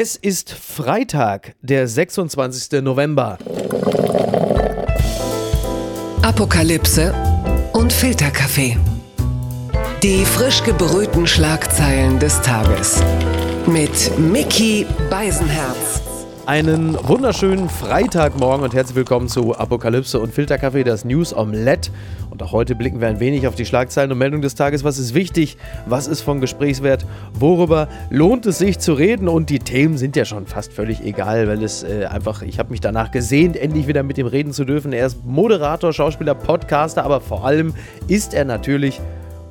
Es ist Freitag, der 26. November. Apokalypse und Filterkaffee. Die frisch gebrühten Schlagzeilen des Tages. Mit Mickey Beisenherz. Einen wunderschönen Freitagmorgen und herzlich willkommen zu Apokalypse und Filterkaffee, das News Omelette. Und auch heute blicken wir ein wenig auf die Schlagzeilen und Meldungen des Tages. Was ist wichtig? Was ist von Gesprächswert? Worüber lohnt es sich zu reden? Und die Themen sind ja schon fast völlig egal, weil es äh, einfach, ich habe mich danach gesehnt, endlich wieder mit ihm reden zu dürfen. Er ist Moderator, Schauspieler, Podcaster, aber vor allem ist er natürlich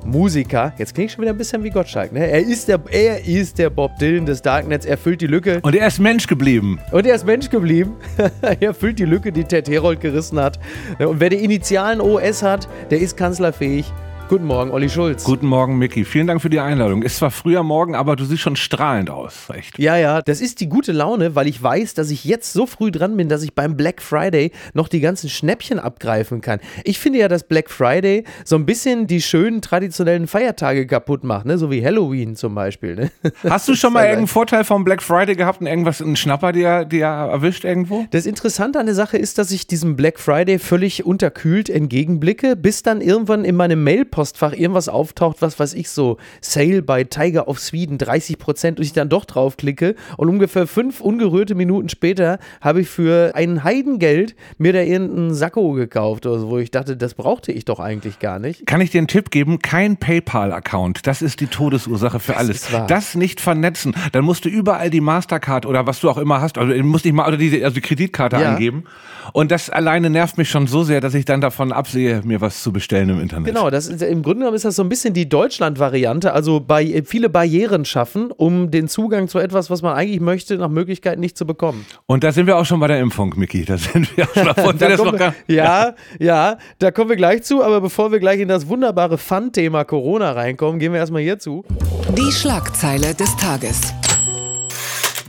Musiker. Jetzt klingt schon wieder ein bisschen wie Gottschalk. Ne? Er, ist der, er ist der Bob Dylan des Darknets. Er füllt die Lücke. Und er ist Mensch geblieben. Und er ist Mensch geblieben. er füllt die Lücke, die Ted Herold gerissen hat. Und wer die Initialen OS hat, der ist kanzlerfähig. Guten Morgen, Olli Schulz. Guten Morgen, Micky. Vielen Dank für die Einladung. Ist zwar früher Morgen, aber du siehst schon strahlend aus. Echt. Ja, ja, das ist die gute Laune, weil ich weiß, dass ich jetzt so früh dran bin, dass ich beim Black Friday noch die ganzen Schnäppchen abgreifen kann. Ich finde ja, dass Black Friday so ein bisschen die schönen traditionellen Feiertage kaputt macht, ne? so wie Halloween zum Beispiel. Ne? Hast du schon mal irgendeinen Vorteil vom Black Friday gehabt und irgendwas, einen Schnapper dir, dir erwischt irgendwo? Das Interessante an der Sache ist, dass ich diesem Black Friday völlig unterkühlt entgegenblicke, bis dann irgendwann in meinem Mail Postfach irgendwas auftaucht, was weiß ich so, Sale bei Tiger of Sweden, 30 Prozent und ich dann doch draufklicke und ungefähr fünf ungerührte Minuten später habe ich für ein Heidengeld mir da irgendeinen Sakko gekauft, also wo ich dachte, das brauchte ich doch eigentlich gar nicht. Kann ich dir einen Tipp geben? Kein PayPal-Account. Das ist die Todesursache für Das alles. Das nicht vernetzen. Dann musst du überall die Mastercard oder was du auch immer hast, also musst nicht mal oder die, also die Kreditkarte Ja. angeben. Und das alleine nervt mich schon so sehr, dass ich dann davon absehe, mir was zu bestellen im Internet. Genau, das ist, im Grunde genommen ist das so ein bisschen die Deutschland-Variante, also bei, viele Barrieren schaffen, um den Zugang zu etwas, was man eigentlich möchte, nach Möglichkeit nicht zu bekommen. Und da sind wir auch schon bei der Impfung, Micky. Da sind wir auch schon. Wir Da kommen wir, ja, ja, da kommen wir gleich zu, aber bevor wir gleich in das wunderbare Fun-Thema Corona reinkommen, gehen wir erstmal hierzu. Die Schlagzeile des Tages.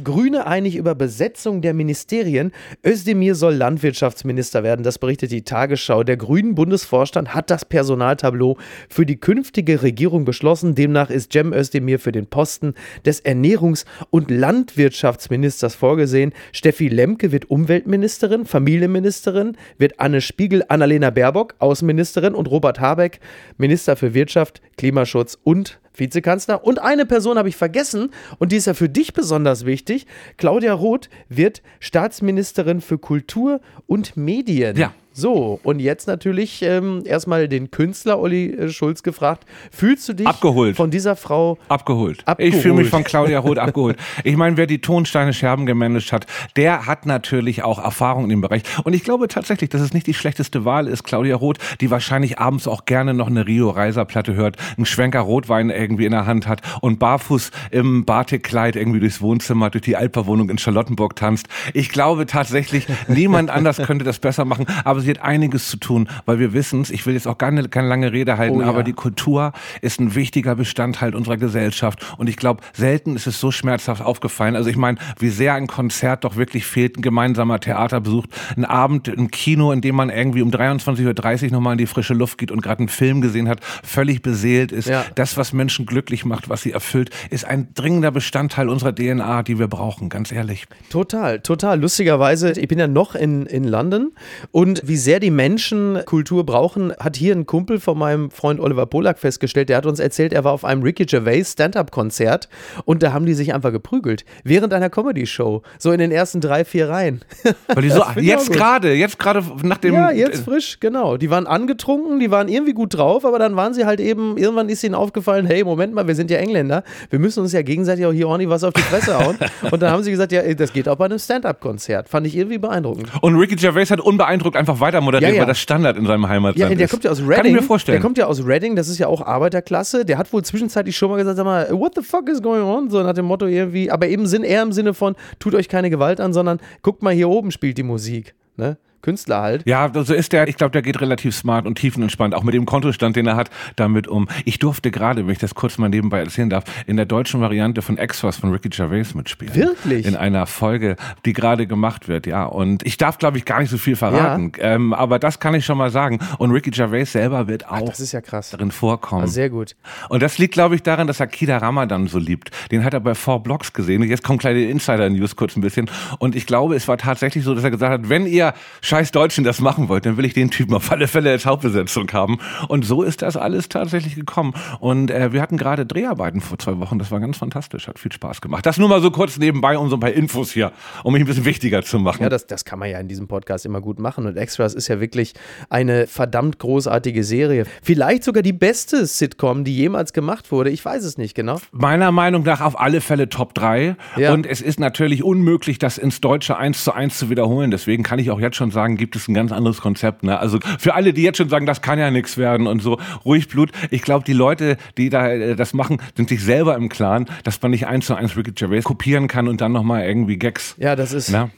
Grüne einig über Besetzung der Ministerien. Özdemir soll Landwirtschaftsminister werden, das berichtet die Tagesschau. Der grünen Bundesvorstand hat das Personaltableau für die künftige Regierung beschlossen. Demnach ist Cem Özdemir für den Posten des Ernährungs- und Landwirtschaftsministers vorgesehen. Steffi Lemke wird Umweltministerin, Familienministerin, wird Anne Spiegel, Annalena Baerbock Außenministerin und Robert Habeck Minister für Wirtschaft, Klimaschutz und Vizekanzler. Und eine Person habe ich vergessen und die ist ja für dich besonders wichtig. Claudia Roth wird Staatsministerin für Kultur und Medien. Ja. So, und jetzt natürlich ähm, erstmal den Künstler Olli äh, Schulz gefragt. Fühlst du dich Abgeholt. von dieser Frau Abgeholt. Abgeholt. Ich fühle mich von Claudia Roth abgeholt. Ich meine, wer die Tonsteine Scherben gemanagt hat, der hat natürlich auch Erfahrung in dem Bereich. Und ich glaube tatsächlich, dass es nicht die schlechteste Wahl ist, Claudia Roth, die wahrscheinlich abends auch gerne noch eine Rio Reiser Platte hört, einen Schwenker Rotwein irgendwie in der Hand hat und barfuß im Batikkleid irgendwie durchs Wohnzimmer, durch die Altbauwohnung in Charlottenburg tanzt. Ich glaube tatsächlich, niemand anders könnte das besser machen, aber sie hat einiges zu tun, weil wir wissen es, ich will jetzt auch gar keine, keine lange Rede halten, Oh ja. aber die Kultur ist ein wichtiger Bestandteil unserer Gesellschaft. Und ich glaube, selten ist es so schmerzhaft aufgefallen. Also ich meine, wie sehr ein Konzert doch wirklich fehlt, ein gemeinsamer Theaterbesuch, ein Abend im Kino, in dem man irgendwie um 23.30 Uhr nochmal in die frische Luft geht und gerade einen Film gesehen hat, völlig beseelt ist. Ja. Das, was Menschen glücklich macht, was sie erfüllt, ist ein dringender Bestandteil unserer DNA, die wir brauchen, ganz ehrlich. Total, total. Lustigerweise, ich bin ja noch in, in London und wie sehr die Menschen Kultur brauchen, hat hier ein Kumpel von meinem Freund Oliver Polak festgestellt. Der hat uns erzählt, er war auf einem Ricky Gervais Stand-Up-Konzert und da haben die sich einfach geprügelt. Während einer Comedy-Show. So in den ersten drei, vier Reihen. Weil die so, jetzt gerade, jetzt gerade nach dem. Ja, jetzt frisch, genau. Die waren angetrunken, die waren irgendwie gut drauf, aber dann waren sie halt eben, irgendwann ist ihnen aufgefallen, hey, Moment mal, wir sind ja Engländer, wir müssen uns ja gegenseitig auch hier ordentlich was auf die Fresse hauen. Und dann haben sie gesagt, ja, das geht auch bei einem Stand-Up-Konzert. Fand ich irgendwie beeindruckend. Und Ricky Gervais hat unbeeindruckt einfach weiter moderiert, Ja, ja. weil das Standard in seinem Heimatland Ja, der ist. kommt ja aus Reading. Kann ich mir vorstellen. Der kommt ja aus Reading, das ist ja auch Arbeiterklasse. Der hat wohl zwischenzeitlich schon mal gesagt, sag mal, what the fuck is going on? So nach dem Motto irgendwie, aber eben Sinn, eher im Sinne von, tut euch keine Gewalt an, sondern guckt mal hier oben spielt die Musik. Ne? Künstler halt. Ja, so ist der. Ich glaube, der geht relativ smart und tiefenentspannt, auch mit dem Kontostand, den er hat, damit um. Ich durfte gerade, wenn ich das kurz mal nebenbei erzählen darf, in der deutschen Variante von Extras von Ricky Gervais mitspielen. Wirklich? In einer Folge, die gerade gemacht wird, ja. Und ich darf, glaube ich, gar nicht so viel verraten. Ja. Ähm, aber das kann ich schon mal sagen. Und Ricky Gervais selber wird auch Ach, das ist ja krass. darin vorkommen. Also sehr gut. Und das liegt, glaube ich, daran, dass er Kida Ramadan so liebt. Den hat er bei Four Blocks gesehen. Jetzt kommen kleine Insider-News kurz ein bisschen. Und ich glaube, es war tatsächlich so, dass er gesagt hat, wenn ihr scheiß Deutschen das machen wollt, dann will ich den Typen auf alle Fälle als Hauptbesetzung haben. Und so ist das alles tatsächlich gekommen. Und äh, wir hatten gerade Dreharbeiten vor zwei Wochen. Das war ganz fantastisch. Hat viel Spaß gemacht. Das nur mal so kurz nebenbei, um so ein paar Infos hier, um mich ein bisschen wichtiger zu machen. Ja, das, das kann man ja in diesem Podcast immer gut machen. Und Extras ist ja wirklich eine verdammt großartige Serie. Vielleicht sogar die beste Sitcom, die jemals gemacht wurde. Ich weiß es nicht genau. Meiner Meinung nach auf alle Fälle Top 3. Ja. Und es ist natürlich unmöglich, das ins Deutsche eins zu eins zu wiederholen. Deswegen kann ich auch jetzt schon sagen, gibt es ein ganz anderes Konzept. Ne? Also für alle, die jetzt schon sagen, das kann ja nichts werden und so, ruhig Blut. Ich glaube, die Leute, die da äh, das machen, sind sich selber im Klaren, dass man nicht eins zu eins Ricky Gervais kopieren kann und dann nochmal irgendwie Gags. Ja, das ist. Na?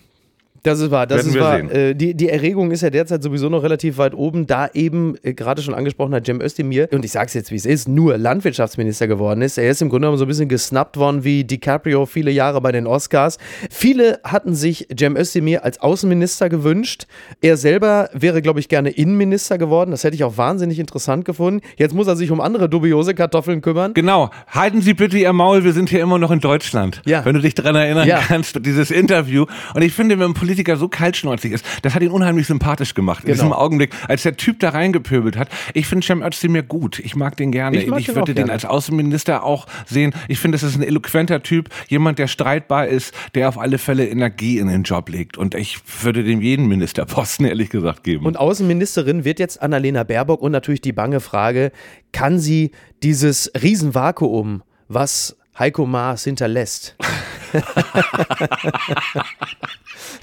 Das ist wahr. Das Werden ist wahr. Äh, die, die Erregung ist ja derzeit sowieso noch relativ weit oben, da eben äh, gerade schon angesprochen hat Cem Özdemir, und ich sage es jetzt, wie es ist, nur Landwirtschaftsminister geworden ist. Er ist im Grunde genommen so ein bisschen gesnappt worden wie DiCaprio viele Jahre bei den Oscars. Viele hatten sich Cem Özdemir als Außenminister gewünscht. Er selber wäre, glaube ich, gerne Innenminister geworden. Das hätte ich auch wahnsinnig interessant gefunden. Jetzt muss er sich um andere dubiose Kartoffeln kümmern. Genau. Halten Sie bitte Ihr Maul, wir sind hier immer noch in Deutschland. Ja. Wenn du dich daran erinnern ja. kannst, dieses Interview. Und ich finde, wenn ein Politiker so kaltschnäuzig ist, das hat ihn unheimlich sympathisch gemacht. Genau. In diesem Augenblick, als der Typ da reingepöbelt hat. Ich finde Cem Özdemir gut. Ich mag den gerne. Ich, ich würde den als Außenminister auch sehen. Ich finde, das ist ein eloquenter Typ. Jemand, der streitbar ist, der auf alle Fälle Energie in den Job legt. Und ich würde dem jeden Ministerposten ehrlich gesagt geben. Und Außenministerin wird jetzt Annalena Baerbock und natürlich die bange Frage, kann sie dieses Riesenvakuum, was Heiko Maas hinterlässt,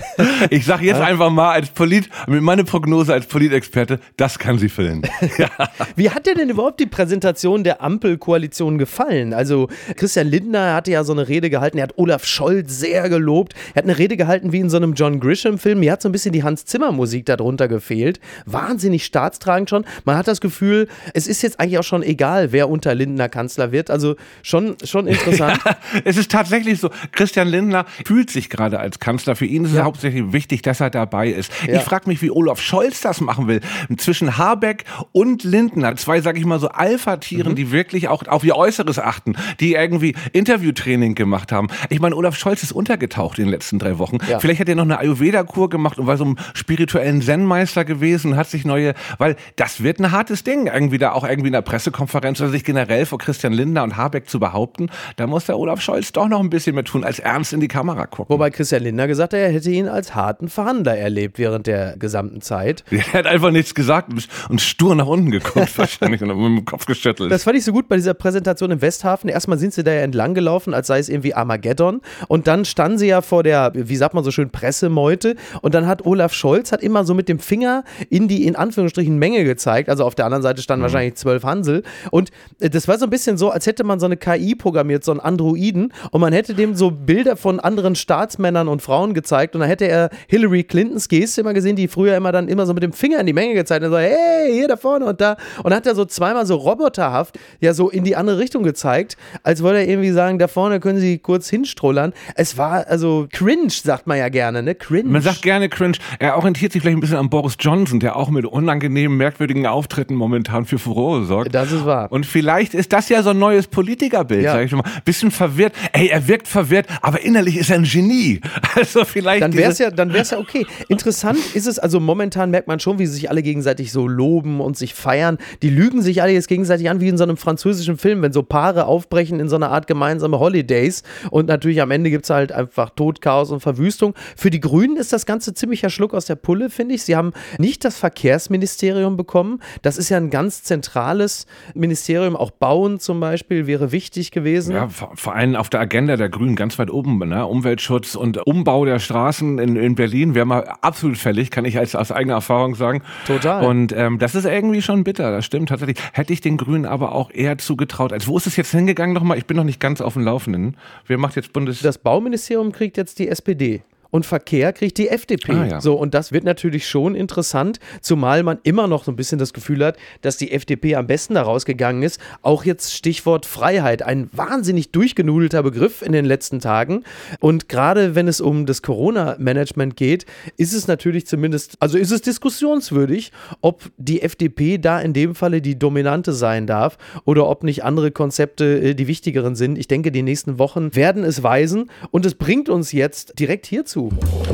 ich sage jetzt einfach mal als Polit, mit meiner Prognose als Politexperte, das kann sie füllen. Ja. Wie hat dir denn überhaupt die Präsentation der Ampelkoalition gefallen? Also Christian Lindner hatte ja so eine Rede gehalten, er hat Olaf Scholz sehr gelobt. Er hat eine Rede gehalten wie in so einem John Grisham-Film. Mir hat so ein bisschen die Hans-Zimmer-Musik darunter gefehlt. Wahnsinnig staatstragend schon. Man hat das Gefühl, es ist jetzt eigentlich auch schon egal, wer unter Lindner Kanzler wird. Also schon, schon interessant. Ja, es ist tatsächlich so. Christian Lindner fühlt sich gerade als Kanzler. Für ihn ist ja. es hauptsächlich wichtig, dass er dabei ist. Ja. Ich frage mich, wie Olaf Scholz das machen will. Zwischen Habeck und Lindner, zwei, sag ich mal, so Alpha-Tieren, mhm. die wirklich auch auf ihr Äußeres achten, die irgendwie Interviewtraining gemacht haben. Ich meine, Olaf Scholz ist untergetaucht in den letzten drei Wochen. Ja. Vielleicht hat er noch eine Ayurveda-Kur gemacht und war so ein spirituellen Zen-Meister gewesen, hat sich neue, weil das wird ein hartes Ding, irgendwie da auch irgendwie in der Pressekonferenz oder sich generell vor Christian Lindner und Habeck zu behaupten. Da muss der Olaf Scholz doch noch ein bisschen mehr tun als ernst in die Kamera gucken. Wobei Christian Lindner gesagt hat, er hätte ihn als harten Verhandler erlebt während der gesamten Zeit. Er hat einfach nichts gesagt und stur nach unten geguckt wahrscheinlich und mit dem Kopf geschüttelt. Das fand ich so gut bei dieser Präsentation im Westhafen. Erstmal sind sie da ja entlang gelaufen, als sei es irgendwie Armageddon. Und dann standen sie ja vor der, wie sagt man so schön, Pressemeute. Und dann hat Olaf Scholz hat immer so mit dem Finger in die in Anführungsstrichen Menge gezeigt. Also auf der anderen Seite standen mhm. wahrscheinlich zwölf Hansel. Und äh, das war so ein bisschen so, als hätte man so eine KI programmiert, so einen Androiden. Und man hätte dem so Bilder von anderen Staatsmännern und Frauen gezeigt und dann hätte er Hillary Clintons Geste immer gesehen, die früher immer dann immer so mit dem Finger in die Menge gezeigt hat und so, hey, hier da vorne und da. Und hat er so zweimal so roboterhaft ja so in die andere Richtung gezeigt, als wollte er irgendwie sagen, da vorne können sie kurz hinstrollern. Es war also cringe, sagt man ja gerne, ne? Cringe. Man sagt gerne cringe. Er orientiert sich vielleicht ein bisschen an Boris Johnson, der auch mit unangenehmen, merkwürdigen Auftritten momentan für Furore sorgt. Das ist wahr. Und vielleicht ist das ja so ein neues Politikerbild, ja. sag ich mal. Bisschen verwirrt. Ey, er wirkt verwirrt, aber innerlich ist er ein Genie. Also vielleicht. Dann wäre es ja, dann wär's ja okay. Interessant ist es, also momentan merkt man schon, wie sie sich alle gegenseitig so loben und sich feiern. Die lügen sich alle jetzt gegenseitig an, wie in so einem französischen Film, wenn so Paare aufbrechen in so eine Art gemeinsame Holidays. Und natürlich am Ende gibt es halt einfach Tod, Chaos und Verwüstung. Für die Grünen ist das Ganze ziemlicher Schluck aus der Pulle, finde ich. Sie haben nicht das Verkehrsministerium bekommen. Das ist ja ein ganz zentrales Ministerium. Auch Bauen zum Beispiel wäre wichtig gewesen. Ja, vor allem auf der Agenda der Grünen ganz weit oben. Ne? Umweltschutz und Umbau der Straßen in, in Berlin wäre mal absolut fällig, kann ich als, aus eigener Erfahrung sagen. Total. Und ähm, das ist irgendwie schon bitter, das stimmt tatsächlich. Hätte ich den Grünen aber auch eher zugetraut. Also wo ist es jetzt hingegangen nochmal? Ich bin noch nicht ganz auf dem Laufenden. Wer macht jetzt Bundes... Das Bauministerium kriegt jetzt die SPD. Und Verkehr kriegt die FDP. Ah, ja. So, und das wird natürlich schon interessant, zumal man immer noch so ein bisschen das Gefühl hat, dass die FDP am besten da rausgegangen ist. Auch jetzt Stichwort Freiheit, ein wahnsinnig durchgenudelter Begriff in den letzten Tagen. Und gerade wenn es um das Corona-Management geht, ist es natürlich zumindest, also ist es diskussionswürdig, ob die FDP da in dem Falle die dominante sein darf oder ob nicht andere Konzepte äh, die wichtigeren sind. Ich denke, die nächsten Wochen werden es weisen und es bringt uns jetzt direkt hierzu.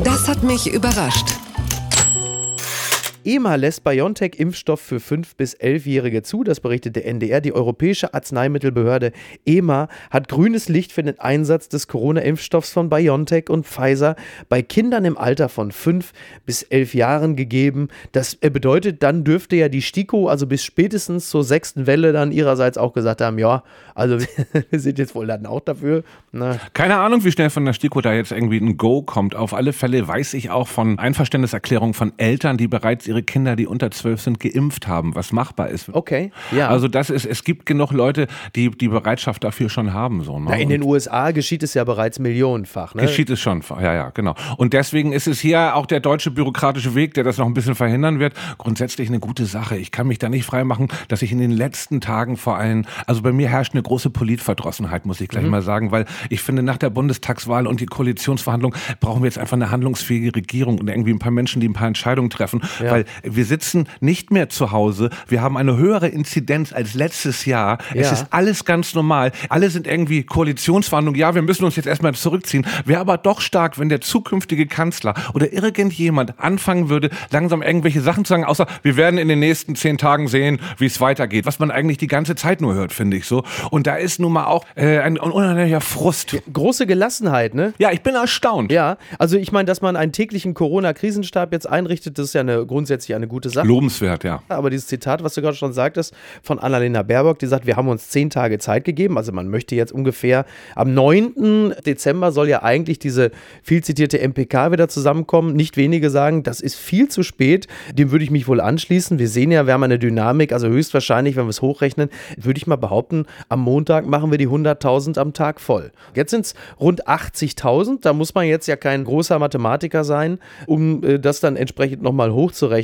Das hat mich überrascht. EMA lässt BioNTech-Impfstoff für 5- bis 11-Jährige zu, das berichtet der NDR. Die Europäische Arzneimittelbehörde EMA hat grünes Licht für den Einsatz des Corona-Impfstoffs von BioNTech und Pfizer bei Kindern im Alter von 5 bis 11 Jahren gegeben. Das äh, bedeutet, dann dürfte ja die STIKO, also bis spätestens zur sechsten Welle, dann ihrerseits auch gesagt haben, ja, also wir sind jetzt wohl dann auch dafür. Na, Keine Ahnung, wie schnell von der STIKO da jetzt irgendwie ein Go kommt. Auf alle Fälle weiß ich auch von Einverständniserklärungen von Eltern, die bereits ihre Kinder, die unter zwölf sind, geimpft haben, was machbar ist. okay, ja. Also das ist, es gibt genug Leute, die die Bereitschaft dafür schon haben. So, ne? Na, in den Und USA geschieht es ja bereits millionenfach. Ne? Geschieht es schon, ja, ja, genau. Und deswegen ist es hier auch der deutsche bürokratische Weg, der das noch ein bisschen verhindern wird, grundsätzlich eine gute Sache. Ich kann mich da nicht freimachen, dass ich in den letzten Tagen vor allem, also bei mir herrscht eine große Politverdrossenheit, muss ich gleich mal sagen, weil ich finde, nach der Bundestagswahl und die Koalitionsverhandlung brauchen wir jetzt einfach eine handlungsfähige Regierung und irgendwie ein paar Menschen, die ein paar Entscheidungen treffen, Ja. weil wir sitzen nicht mehr zu Hause. Wir haben eine höhere Inzidenz als letztes Jahr. Es Ja. ist alles ganz normal. Alle sind irgendwie Koalitionsverhandlungen. Ja, wir müssen uns jetzt erstmal zurückziehen. Wäre aber doch stark, wenn der zukünftige Kanzler oder irgendjemand anfangen würde, langsam irgendwelche Sachen zu sagen, außer wir werden in den nächsten zehn Tagen sehen, wie es weitergeht. Was man eigentlich die ganze Zeit nur hört, finde ich so. Und da ist nun mal auch äh, ein unheimlicher Frust. Große Gelassenheit, ne? Ja, ich bin erstaunt. Ja, also ich meine, dass man einen täglichen Corona-Krisenstab jetzt einrichtet, das ist ja eine, grundsätzlich eine gute Sache. Lobenswert, ja. Aber dieses Zitat, was du gerade schon sagtest, von Annalena Baerbock, die sagt, wir haben uns zehn Tage Zeit gegeben. Also man möchte jetzt ungefähr am 9. Dezember soll ja eigentlich diese viel zitierte MPK wieder zusammenkommen. Nicht wenige sagen, das ist viel zu spät. Dem würde ich mich wohl anschließen. Wir sehen ja, wir haben eine Dynamik, also höchstwahrscheinlich, wenn wir es hochrechnen, würde ich mal behaupten, am Montag machen wir die 100.000 am Tag voll. Jetzt sind es rund 80.000. Da muss man jetzt ja kein großer Mathematiker sein, um äh, das dann entsprechend nochmal hochzurechnen.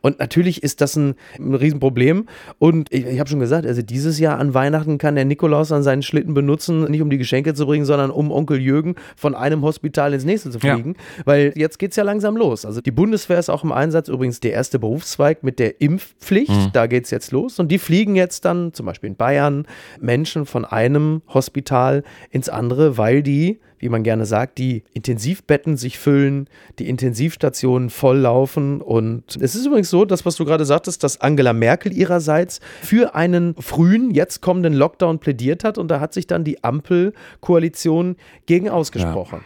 Und natürlich ist das ein, ein Riesenproblem. Und ich, ich habe schon gesagt, also dieses Jahr an Weihnachten kann der Nikolaus an seinen Schlitten benutzen, nicht um die Geschenke zu bringen, sondern um Onkel Jürgen von einem Hospital ins nächste zu Ja. fliegen. Weil jetzt geht es ja langsam los. Also die Bundeswehr ist auch im Einsatz, übrigens der erste Berufszweig mit der Impfpflicht. Da geht es jetzt los. Und die fliegen jetzt dann zum Beispiel in Bayern Menschen von einem Hospital ins andere, weil die, wie man gerne sagt, die Intensivbetten sich füllen, die Intensivstationen volllaufen. Und es ist übrigens so, das, was du gerade sagtest, dass Angela Merkel ihrerseits für einen frühen, jetzt kommenden Lockdown plädiert hat. Und da hat sich dann die Ampelkoalition gegen ausgesprochen.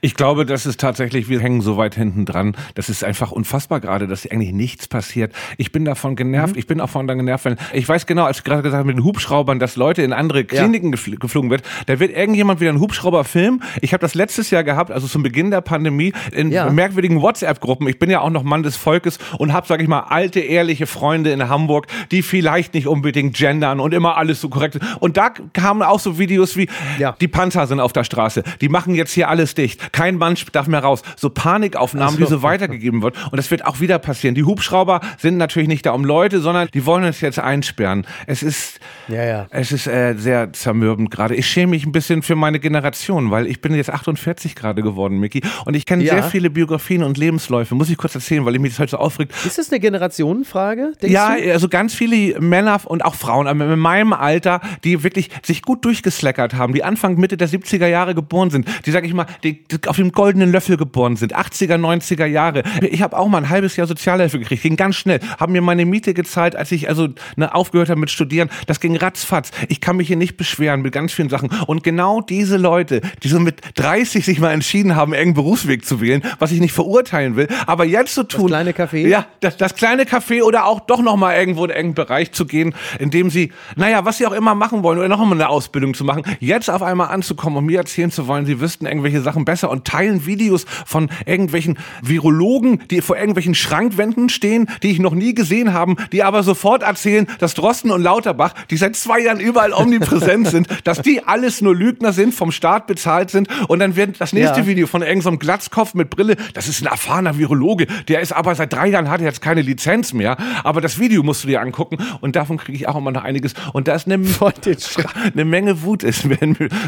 Ich glaube, das ist tatsächlich, wir hängen so weit hinten dran. Das ist einfach unfassbar gerade, dass eigentlich nichts passiert. Ich bin davon genervt. Mhm. Ich bin auch davon dann genervt, wenn, ich weiß genau, als ich gerade gesagt habe, mit den Hubschraubern, dass Leute in andere Kliniken gefl geflogen wird. Da wird irgendjemand wieder einen Hubschrauber filmen. Ich habe das letztes Jahr gehabt, also zum Beginn der Pandemie, in Ja. merkwürdigen WhatsApp-Gruppen. Ich bin ja auch noch Mann des Volkes und habe, sage ich mal, alte, ehrliche Freunde in Hamburg, die vielleicht nicht unbedingt gendern und immer alles so korrekt. Und da kamen auch so Videos wie, Ja. die Panzer sind auf der Straße, die machen jetzt hier alles dicht, kein Mann darf mehr raus. So Panikaufnahmen, so. die so weitergegeben wird. Und das wird auch wieder passieren. Die Hubschrauber sind natürlich nicht da um Leute, sondern die wollen uns jetzt einsperren. Es ist, Ja, ja. es ist äh, sehr zermürbend gerade. Ich schäme mich ein bisschen für meine Generation, weil ich bin jetzt 48 gerade geworden, Micky. Und ich kenne Ja. sehr viele Biografien und Lebensläufe. Muss ich kurz erzählen, weil ich mich das heute so aufregt. Ist das eine Generationenfrage? Ja, du? also ganz viele Männer und auch Frauen aber in meinem Alter, die wirklich sich gut durchgesleckert haben, die Anfang, Mitte der 70er Jahre geboren sind, die, sag ich mal, die, die auf dem goldenen Löffel geboren sind, 80er, 90er Jahre. Ich habe auch mal ein halbes Jahr Sozialhilfe gekriegt, ging ganz schnell, haben mir meine Miete gezahlt, als ich also ne, aufgehört habe mit Studieren. Das ging ratzfatz. Ich kann mich hier nicht beschweren mit ganz vielen Sachen. Und genau diese Leute, die so mit 30 sich mal entschieden haben, irgendeinen Berufsweg zu wählen, was ich nicht verurteilen will, aber jetzt so tun. kleine Café? Ja, das, das kleine Café oder auch doch noch mal irgendwo in irgendeinen Bereich zu gehen, in dem sie, naja, was sie auch immer machen wollen oder noch mal eine Ausbildung zu machen, jetzt auf einmal anzukommen und mir erzählen zu wollen, sie wüssten irgendwelche Sachen besser und teilen Videos von irgendwelchen Virologen, die vor irgendwelchen Schrankwänden stehen, die ich noch nie gesehen habe, die aber sofort erzählen, dass Drosten und Lauterbach, die seit zwei Jahren überall omnipräsent sind, dass die alles nur Lügner sind, vom Staat bezahlt sind und dann wird das nächste ja. Video von irgendeinem Glatzkopf mit Brille, das ist ein erfahrener Virologe, der ist aber seit drei Jahren, hat jetzt keine Lizenz mehr, aber das Video musst du dir angucken und davon kriege ich auch immer noch einiges und da ist eine, eine Menge Wut ist.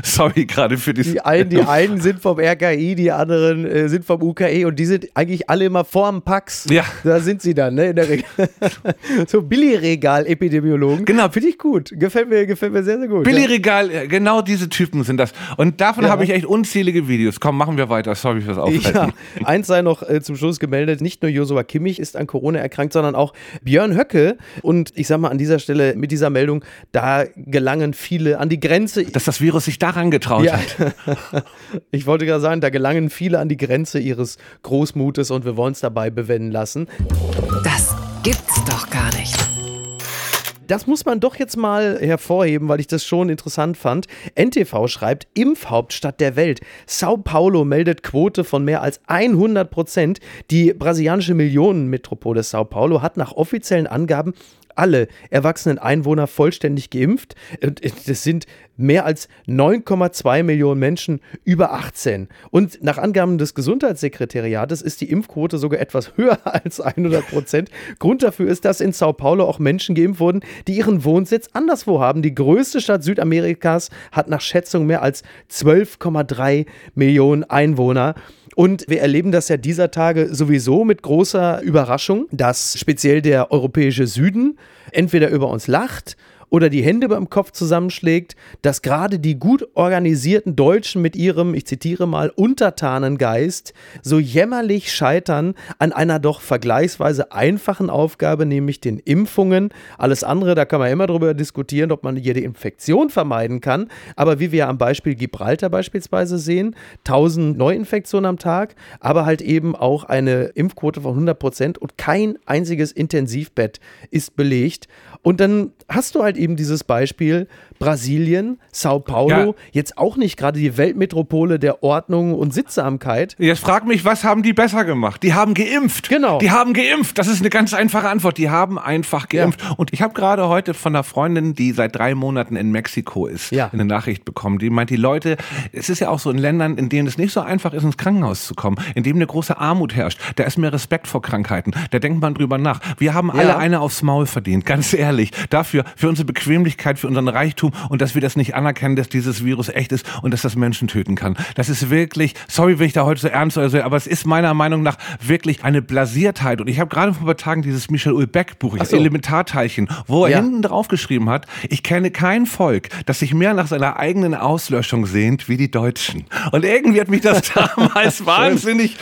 Sorry gerade für die. Die einen, die einen sind vom RKI, die anderen äh, sind vom UKE und die sind eigentlich alle immer vorm Pax. Ja. Da sind sie dann, ne? In der Regel. so Billigregal-Epidemiologen. Genau. Finde ich gut. Gefällt mir, gefällt mir sehr, sehr gut. Billigregal, ja. genau diese Typen sind das. Und davon ja. habe ich echt unzählige Videos. Komm, machen wir weiter. Sorry fürs Aufhalten. Ja. Eins sei noch äh, zum Schluss gemeldet: Nicht nur Josua Kimmich ist an Corona erkrankt, sondern auch Björn Höcke. Und ich sag mal an dieser Stelle mit dieser Meldung, da gelangen viele an die Grenze. Dass das Virus sich daran getraut hat. ich wollte gerade sagen, da gelangen viele an die Grenze ihres Großmutes und wir wollen es dabei bewenden lassen. Das gibt's doch gar nicht. Das muss man doch jetzt mal hervorheben, weil ich das schon interessant fand. NTV schreibt, Impfhauptstadt der Welt. Sao Paulo meldet Quote von mehr als 100 Prozent. Die brasilianische Millionenmetropole Sao Paulo hat nach offiziellen Angaben alle erwachsenen Einwohner vollständig geimpft. Und das sind mehr als 9,2 Millionen Menschen über 18. Und nach Angaben des Gesundheitssekretariates ist die Impfquote sogar etwas höher als 100 Prozent. Grund dafür ist, dass in Sao Paulo auch Menschen geimpft wurden, die ihren Wohnsitz anderswo haben. Die größte Stadt Südamerikas hat nach Schätzung mehr als 12,3 Millionen Einwohner. Und wir erleben das ja dieser Tage sowieso mit großer Überraschung, dass speziell der europäische Süden entweder über uns lacht oder die Hände beim Kopf zusammenschlägt, dass gerade die gut organisierten Deutschen mit ihrem, ich zitiere mal, Untertanengeist so jämmerlich scheitern an einer doch vergleichsweise einfachen Aufgabe, nämlich den Impfungen. Alles andere, da kann man immer darüber diskutieren, ob man jede Infektion vermeiden kann. Aber wie wir am Beispiel Gibraltar beispielsweise sehen, 1000 Neuinfektionen am Tag, aber halt eben auch eine Impfquote von 100 Prozent und kein einziges Intensivbett ist belegt. Und dann hast du halt eben dieses Beispiel Brasilien, Sao Paulo, ja. jetzt auch nicht gerade die Weltmetropole der Ordnung und Sittsamkeit. Jetzt frag mich, was haben die besser gemacht? Die haben geimpft. Genau. Die haben geimpft. Das ist eine ganz einfache Antwort. Die haben einfach geimpft. Ja. Und ich habe gerade heute von einer Freundin, die seit drei Monaten in Mexiko ist, ja. eine Nachricht bekommen. Die meint, die Leute, es ist ja auch so in Ländern, in denen es nicht so einfach ist, ins Krankenhaus zu kommen, in dem eine große Armut herrscht. Da ist mehr Respekt vor Krankheiten. Da denkt man drüber nach. Wir haben alle eine aufs Maul verdient, ganz ehrlich. Dafür, für unsere Bequemlichkeit, für unseren Reichtum und dass wir das nicht anerkennen, dass dieses Virus echt ist und dass das Menschen töten kann. Das ist wirklich, sorry, wenn ich da heute so ernst oder so, aber es ist meiner Meinung nach wirklich eine Blasiertheit. Und ich habe gerade vor ein paar Tagen dieses Michel Ulbeck Buch, so. Elementarteilchen, wo er ja. hinten drauf geschrieben hat, ich kenne kein Volk, das sich mehr nach seiner eigenen Auslöschung sehnt wie die Deutschen. Und irgendwie hat mich das damals wahnsinnig,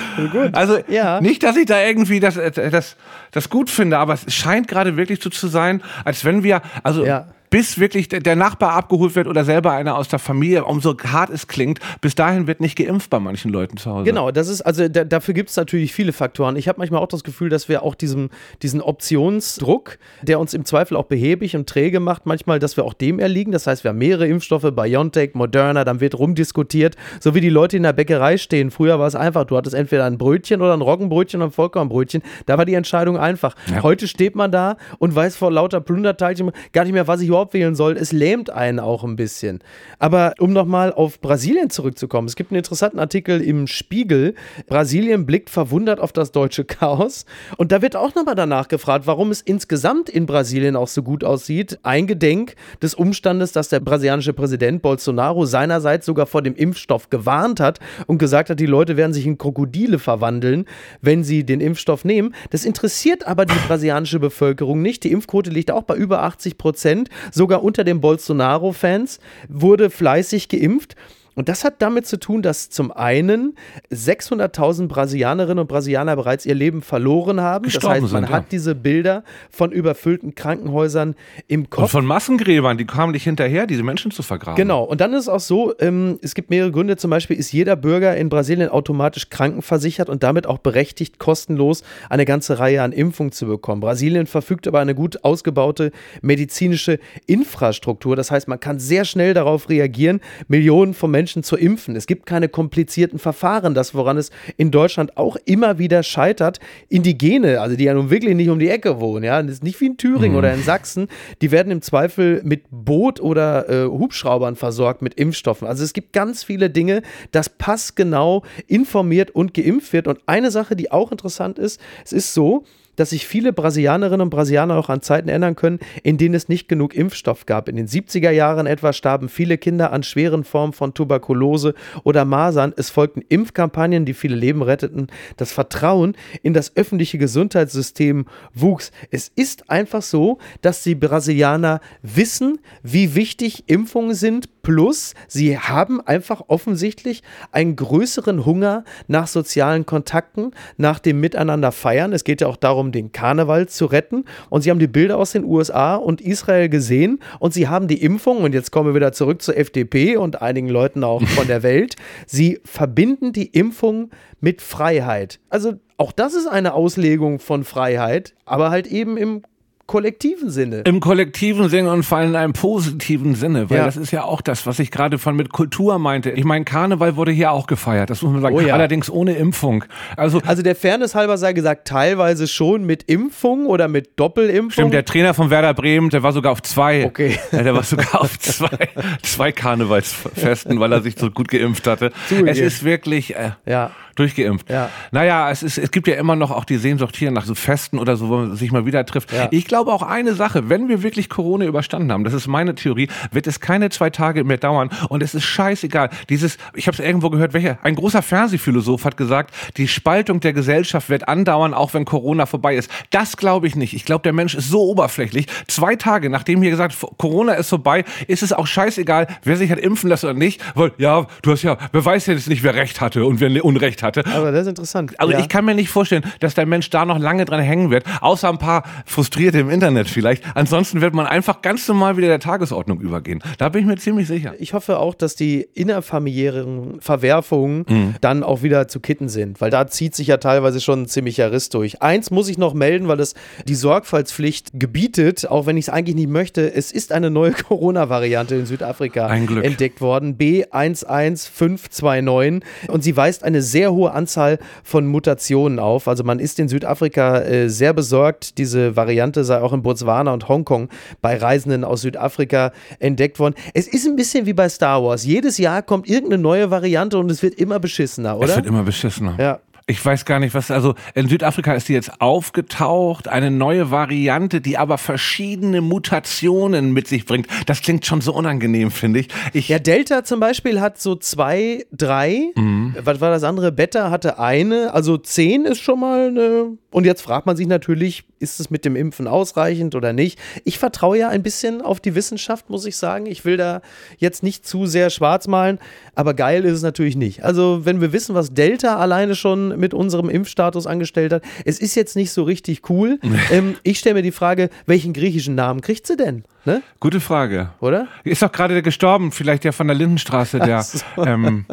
also ja. nicht, dass ich da irgendwie das, das, das gut finde, aber es scheint gerade wirklich so zu sein, als wenn wir, also ja bis wirklich der Nachbar abgeholt wird oder selber einer aus der Familie, umso hart es klingt, bis dahin wird nicht geimpft bei manchen Leuten zu Hause. Genau, das ist, also da, dafür gibt es natürlich viele Faktoren. Ich habe manchmal auch das Gefühl, dass wir auch diesem, diesen Optionsdruck, der uns im Zweifel auch behäbig und träge macht, manchmal, dass wir auch dem erliegen. Das heißt, wir haben mehrere Impfstoffe, BioNTech, Moderna, dann wird rumdiskutiert, so wie die Leute in der Bäckerei stehen. Früher war es einfach, du hattest entweder ein Brötchen oder ein Roggenbrötchen oder ein Vollkornbrötchen. Da war die Entscheidung einfach. Ja. Heute steht man da und weiß vor lauter Plunderteilchen gar nicht mehr, was ich überhaupt wählen soll. Es lähmt einen auch ein bisschen. Aber um nochmal auf Brasilien zurückzukommen, es gibt einen interessanten Artikel im Spiegel. Brasilien blickt verwundert auf das deutsche Chaos. Und da wird auch nochmal danach gefragt, warum es insgesamt in Brasilien auch so gut aussieht. Eingedenk des Umstandes, dass der brasilianische Präsident Bolsonaro seinerseits sogar vor dem Impfstoff gewarnt hat und gesagt hat, die Leute werden sich in Krokodile verwandeln, wenn sie den Impfstoff nehmen. Das interessiert aber die brasilianische Bevölkerung nicht. Die Impfquote liegt auch bei über 80 Prozent. Sogar unter den Bolsonaro-Fans wurde fleißig geimpft. Und das hat damit zu tun, dass zum einen 600.000 Brasilianerinnen und Brasilianer bereits ihr Leben verloren haben. Gestorben das heißt, man sind, hat diese Bilder von überfüllten Krankenhäusern im Kopf. Und von Massengräbern, die kamen nicht hinterher, diese Menschen zu vergraben. Genau. Und dann ist es auch so, ähm, es gibt mehrere Gründe. Zum Beispiel ist jeder Bürger in Brasilien automatisch krankenversichert und damit auch berechtigt, kostenlos eine ganze Reihe an Impfungen zu bekommen. Brasilien verfügt über eine gut ausgebaute medizinische Infrastruktur. Das heißt, man kann sehr schnell darauf reagieren. Millionen von Menschen Menschen zu impfen. Es gibt keine komplizierten Verfahren, das woran es in Deutschland auch immer wieder scheitert. Indigene, also die ja nun wirklich nicht um die Ecke wohnen, ja, das ist nicht wie in Thüringen mhm. oder in Sachsen, die werden im Zweifel mit Boot oder äh, Hubschraubern versorgt mit Impfstoffen. Also es gibt ganz viele Dinge, das passgenau informiert und geimpft wird. Und eine Sache, die auch interessant ist, es ist so, dass sich viele Brasilianerinnen und Brasilianer auch an Zeiten erinnern können, in denen es nicht genug Impfstoff gab. In den 70er Jahren etwa starben viele Kinder an schweren Formen von Tuberkulose oder Masern. Es folgten Impfkampagnen, die viele Leben retteten. Das Vertrauen in das öffentliche Gesundheitssystem wuchs. Es ist einfach so, dass die Brasilianer wissen, wie wichtig Impfungen sind. Plus, sie haben einfach offensichtlich einen größeren Hunger nach sozialen Kontakten, nach dem Miteinander feiern. Es geht ja auch darum, den Karneval zu retten. Und sie haben die Bilder aus den USA und Israel gesehen und sie haben die Impfung, und jetzt kommen wir wieder zurück zur FDP und einigen Leuten auch von der Welt, sie verbinden die Impfung mit Freiheit. Also auch das ist eine Auslegung von Freiheit, aber halt eben im kollektiven Sinne. Im kollektiven Sinne und vor allem in einem positiven Sinne, weil ja. das ist ja auch das, was ich gerade von mit Kultur meinte. Ich meine, Karneval wurde hier auch gefeiert, das muss man sagen, oh ja. allerdings ohne Impfung. Also, also der Fairness halber sei gesagt, teilweise schon mit Impfung oder mit Doppelimpfung. Stimmt, der Trainer von Werder Bremen, der war sogar auf zwei. Okay. Der war sogar auf zwei, zwei Karnevalsfesten, weil er sich so gut geimpft hatte. Zugegeben. Es ist wirklich, äh, ja durchgeimpft. Ja. Naja, es, ist, es gibt ja immer noch auch die Sehnsucht hier nach so Festen oder so, wo man sich mal wieder trifft. Ja. Ich glaube auch eine Sache, wenn wir wirklich Corona überstanden haben, das ist meine Theorie, wird es keine zwei Tage mehr dauern und es ist scheißegal. Dieses, ich habe es irgendwo gehört, welcher, ein großer Fernsehphilosoph hat gesagt, die Spaltung der Gesellschaft wird andauern, auch wenn Corona vorbei ist. Das glaube ich nicht. Ich glaube, der Mensch ist so oberflächlich. Zwei Tage, nachdem hier gesagt, Corona ist vorbei, ist es auch scheißegal, wer sich hat impfen lassen oder nicht, weil, ja, du hast ja, wer weiß jetzt nicht, wer Recht hatte und wer Unrecht hatte. Aber das ist interessant. Also ja. ich kann mir nicht vorstellen, dass der Mensch da noch lange dran hängen wird, außer ein paar Frustrierte im Internet vielleicht. Ansonsten wird man einfach ganz normal wieder der Tagesordnung übergehen. Da bin ich mir ziemlich sicher. Ich hoffe auch, dass die innerfamiliären Verwerfungen mhm. dann auch wieder zu kitten sind, weil da zieht sich ja teilweise schon ein ziemlicher Riss durch. Eins muss ich noch melden, weil das die Sorgfaltspflicht gebietet, auch wenn ich es eigentlich nicht möchte. Es ist eine neue Corona-Variante in Südafrika entdeckt worden, B11529 und sie weist eine sehr hohe Anzahl von Mutationen auf. Also man ist in Südafrika äh, sehr besorgt. Diese Variante sei auch in Botswana und Hongkong bei Reisenden aus Südafrika entdeckt worden. Es ist ein bisschen wie bei Star Wars. Jedes Jahr kommt irgendeine neue Variante und es wird immer beschissener, oder? Es wird immer beschissener. Ja. Ich weiß gar nicht, was, also in Südafrika ist die jetzt aufgetaucht, eine neue Variante, die aber verschiedene Mutationen mit sich bringt. Das klingt schon so unangenehm, finde ich. ich. Ja, Delta zum Beispiel hat so zwei, drei. Mhm. Was war das andere? Beta hatte eine. Also zehn ist schon mal eine. Und jetzt fragt man sich natürlich, ist es mit dem Impfen ausreichend oder nicht? Ich vertraue ja ein bisschen auf die Wissenschaft, muss ich sagen. Ich will da jetzt nicht zu sehr schwarz malen, aber geil ist es natürlich nicht. Also, wenn wir wissen, was Delta alleine schon mit unserem Impfstatus angestellt hat. Es ist jetzt nicht so richtig cool. ähm, ich stelle mir die Frage, welchen griechischen Namen kriegt sie denn? Ne? Gute Frage. Oder? Ist doch gerade gestorben, vielleicht ja von der Lindenstraße, der. So. Ähm,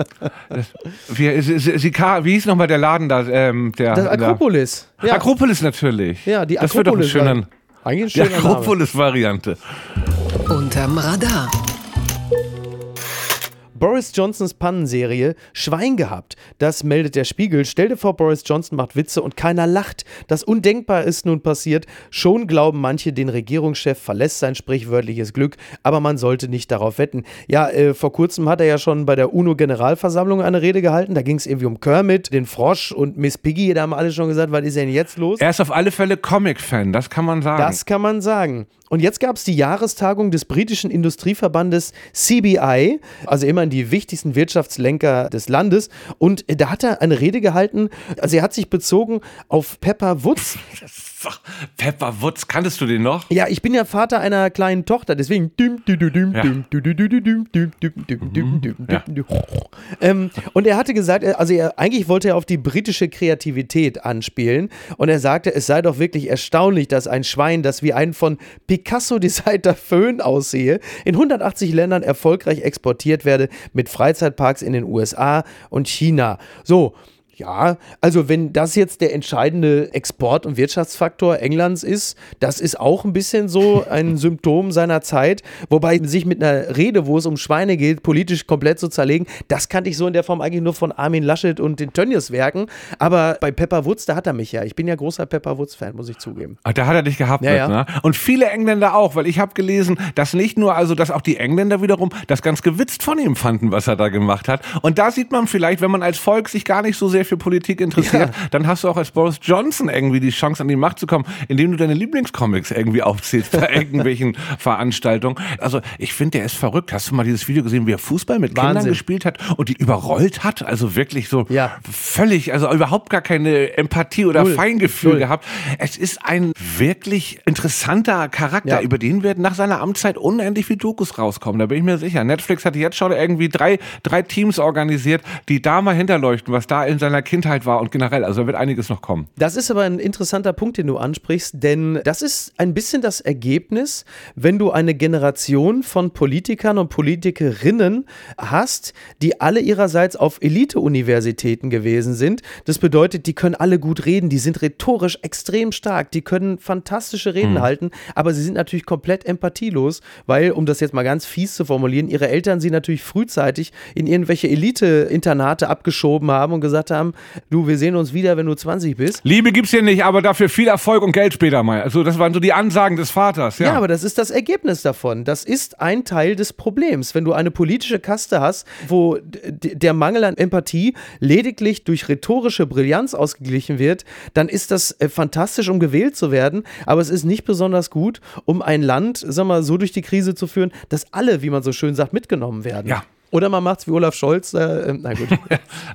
wie, sie, sie, wie hieß nochmal der Laden da? Ähm, der, das Akropolis. Ja. Akropolis natürlich. Ja, die Akropolis. Das wird doch ein schöner. Eigentlich ein schöner die Akropolis-Variante. Unterm Radar. Boris Johnsons Pannenserie Schwein gehabt. Das meldet der Spiegel. Stell dir vor, Boris Johnson macht Witze und keiner lacht. Das Undenkbar ist nun passiert. Schon glauben manche, den Regierungschef verlässt sein sprichwörtliches Glück, aber man sollte nicht darauf wetten. Ja, äh, vor kurzem hat er ja schon bei der UNO-Generalversammlung eine Rede gehalten. Da ging es irgendwie um Kermit, den Frosch und Miss Piggy. Da haben alle schon gesagt, was ist denn jetzt los? Er ist auf alle Fälle Comic-Fan, das kann man sagen. Das kann man sagen. Und jetzt gab es die Jahrestagung des britischen Industrieverbandes CBI, also immer die wichtigsten Wirtschaftslenker des Landes. Und da hat er eine Rede gehalten, also er hat sich bezogen auf Pepper Woods. Pepper Woods, kanntest du den noch? Ja, ich bin ja Vater einer kleinen Tochter, deswegen. und er hatte gesagt, also er, eigentlich wollte er auf die britische Kreativität anspielen und er sagte, es sei doch wirklich erstaunlich, dass ein Schwein, das wie ein von Picasso designter Föhn aussehe, in 180 Ländern erfolgreich exportiert werde mit Freizeitparks in den USA und China. So, Ja, also wenn das jetzt der entscheidende Export- und Wirtschaftsfaktor Englands ist, das ist auch ein bisschen so ein Symptom seiner Zeit. Wobei sich mit einer Rede, wo es um Schweine geht, politisch komplett zu zerlegen, das kannte ich so in der Form eigentlich nur von Armin Laschet und den Tönnies-Werken. Aber bei Pepper Woods, da hat er mich ja. Ich bin ja großer Pepper Woods-Fan, muss ich zugeben. Ach, da hat er dich gehabt, Ja, mit, ja. ne? Und viele Engländer auch, weil ich habe gelesen, dass nicht nur, also dass auch die Engländer wiederum das ganz gewitzt von ihm fanden, was er da gemacht hat. Und da sieht man vielleicht, wenn man als Volk sich gar nicht so sehr für Politik interessiert, dann hast du auch als Boris Johnson irgendwie die Chance, an die Macht zu kommen, indem du deine Lieblingscomics irgendwie aufzählst bei irgendwelchen Veranstaltungen. Also ich finde, der ist verrückt. Hast du mal dieses Video gesehen, wie er Fußball mit Kindern Wahnsinn. gespielt hat und die überrollt hat? Also wirklich so Ja. völlig, also überhaupt gar keine Empathie oder Null. Feingefühl Null. gehabt. Es ist ein wirklich interessanter Charakter, Ja. über den werden nach seiner Amtszeit unendlich viel Dokus rauskommen, da bin ich mir sicher. Netflix hat jetzt schon irgendwie drei, drei Teams organisiert, die da mal hinterleuchten, was da in seiner Kindheit war und generell, also da wird einiges noch kommen. Das ist aber ein interessanter Punkt, den du ansprichst, denn das ist ein bisschen das Ergebnis, wenn du eine Generation von Politikern und Politikerinnen hast, die alle ihrerseits auf Elite-Universitäten gewesen sind. Das bedeutet, die können alle gut reden, die sind rhetorisch extrem stark, die können fantastische Reden halten, aber sie sind natürlich komplett empathielos, weil, um das jetzt mal ganz fies zu formulieren, ihre Eltern sie natürlich frühzeitig in irgendwelche Elite-Internate abgeschoben haben und gesagt haben, du, wir sehen uns wieder, wenn du 20 bist. Liebe gibt's hier nicht, aber dafür viel Erfolg und Geld später mal. Also das waren so die Ansagen des Vaters, ja. Ja. aber das ist das Ergebnis davon. Das ist ein Teil des Problems. Wenn du eine politische Kaste hast, wo der Mangel an Empathie lediglich durch rhetorische Brillanz ausgeglichen wird, dann ist das äh, fantastisch, um gewählt zu werden. Aber es ist nicht besonders gut, um ein Land, sag mal, so durch die Krise zu führen, dass alle, wie man so schön sagt, mitgenommen werden. Ja. Oder man macht es wie Olaf Scholz. Äh, äh, na gut.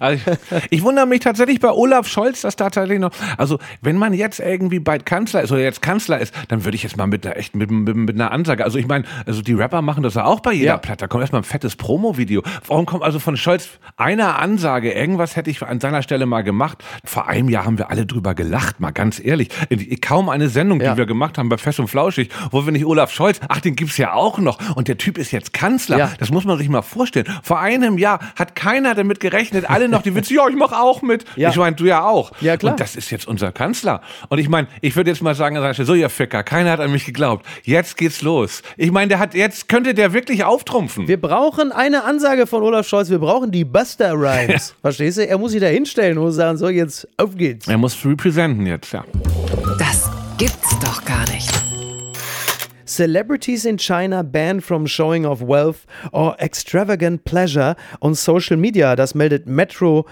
Also ich, wundere mich tatsächlich bei Olaf Scholz, dass da tatsächlich noch, also wenn man jetzt irgendwie bald Kanzler ist oder jetzt Kanzler ist, dann würde ich jetzt mal mit einer echt mit, mit, mit einer Ansage, also ich meine, also die Rapper machen das ja auch bei jeder Ja. Platte, da kommt erstmal ein fettes Promo-Video. Warum kommt also von Scholz einer Ansage, irgendwas hätte ich an seiner Stelle mal gemacht. Vor einem Jahr haben wir alle drüber gelacht, mal ganz ehrlich. Kaum eine Sendung, Ja. die wir gemacht haben bei Fest und Flauschig, wo wir nicht Olaf Scholz, ach, den gibt's ja auch noch und der Typ ist jetzt Kanzler. Ja. Das muss man sich mal vorstellen. Vor einem Jahr hat keiner damit gerechnet, alle noch die Witze, ja, ich mach auch mit. Ja. Ich meine, du ja auch. Ja, klar. Und das ist jetzt unser Kanzler. Und ich meine, ich würde jetzt mal sagen, so ihr Ficker, keiner hat an mich geglaubt. Jetzt geht's los. Ich meine, der hat, jetzt könnte der wirklich auftrumpfen. Wir brauchen eine Ansage von Olaf Scholz. Wir brauchen die Buster Rhymes. Verstehst du? Er muss sich da hinstellen und sagen, so, jetzt auf geht's. er muss representen jetzt, ja. Das gibt's doch gar nicht. Celebrities in China banned from showing off wealth or extravagant pleasure on social media. Das meldet metro.co.uk.